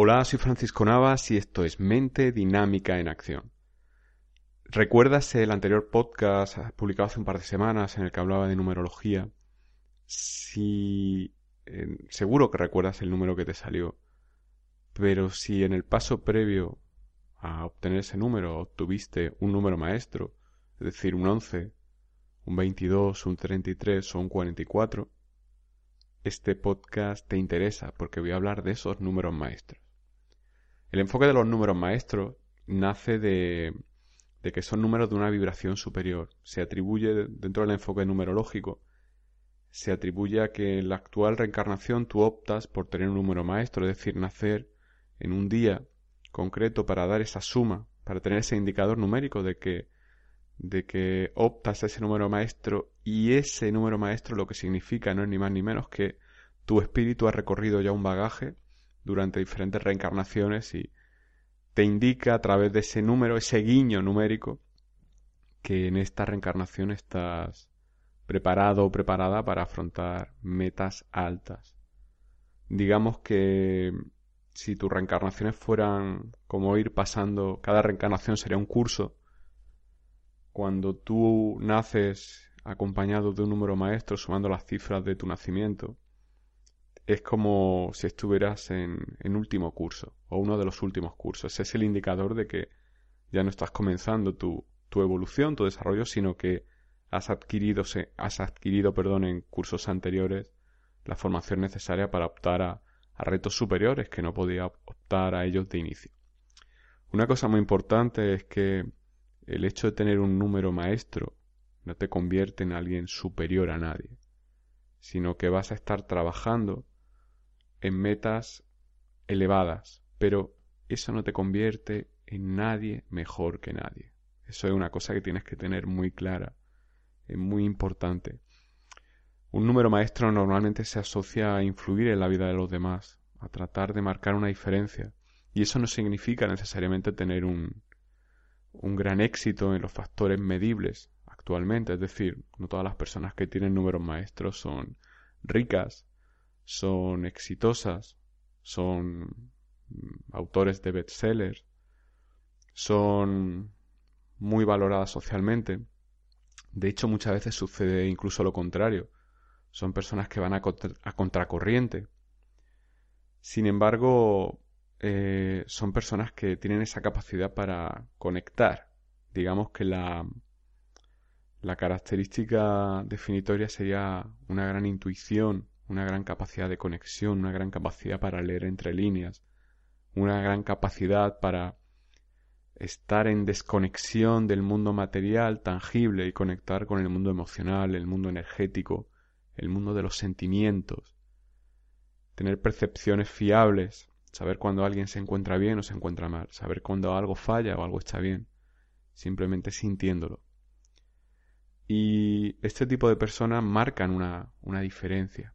Hola, soy Francisco Navas y esto es Mente Dinámica en Acción. ¿Recuerdas el anterior podcast publicado hace un par de semanas en el que hablaba de numerología? Si... seguro que recuerdas el número que te salió, pero si en el paso previo a obtener ese número obtuviste un número maestro, es decir, un 11, un 22, un 33 o un 44, este podcast te interesa porque voy a hablar de esos números maestros. El enfoque de los números maestros nace de, que son números de una vibración superior. Se atribuye, dentro del enfoque numerológico, se atribuye a que en la actual reencarnación tú optas por tener un número maestro, es decir, nacer en un día concreto para dar esa suma, para tener ese indicador numérico de que, de que optas a ese número maestro y ese número maestro lo que significa no es ni más ni menos que tu espíritu ha recorrido ya un bagaje durante diferentes reencarnaciones y te indica a través de ese número, ese guiño numérico, que en esta reencarnación estás preparado o preparada para afrontar metas altas. Digamos que si tus reencarnaciones fueran como ir pasando, cada reencarnación sería un curso, cuando tú naces acompañado de un número maestro sumando las cifras de tu nacimiento, es como si estuvieras en, último curso o uno de los últimos cursos. Es el indicador de que ya no estás comenzando tu, tu evolución, tu desarrollo, sino que has adquirido, has adquirido perdón, en cursos anteriores la formación necesaria para optar a, a retos superiores que no podía optar a ellos de inicio. Una cosa muy importante es que el hecho de tener un número maestro no te convierte en alguien superior a nadie, sino que vas a estar trabajando en metas elevadas, pero eso no te convierte en nadie mejor que nadie. Eso es una cosa que tienes que tener muy clara, es muy importante. Un número maestro normalmente se asocia a influir en la vida de los demás, a tratar de marcar una diferencia, y eso no significa necesariamente tener un, un gran éxito en los factores medibles actualmente, es decir, no todas las personas que tienen números maestros son ricas, son exitosas, son mm, autores de bestsellers, son muy valoradas socialmente. De hecho, muchas veces sucede incluso lo contrario. Son personas que van a, contracorriente. Sin embargo, eh, son personas que tienen esa capacidad para conectar. Digamos que la, la característica definitoria sería una gran intuición, una gran capacidad de conexión, una gran capacidad para leer entre líneas, una gran capacidad para estar en desconexión del mundo material, tangible, y conectar con el mundo emocional, el mundo energético, el mundo de los sentimientos, tener percepciones fiables, saber cuando alguien se encuentra bien o se encuentra mal, saber cuando algo falla o algo está bien, simplemente sintiéndolo. Y este tipo de personas marcan una, una diferencia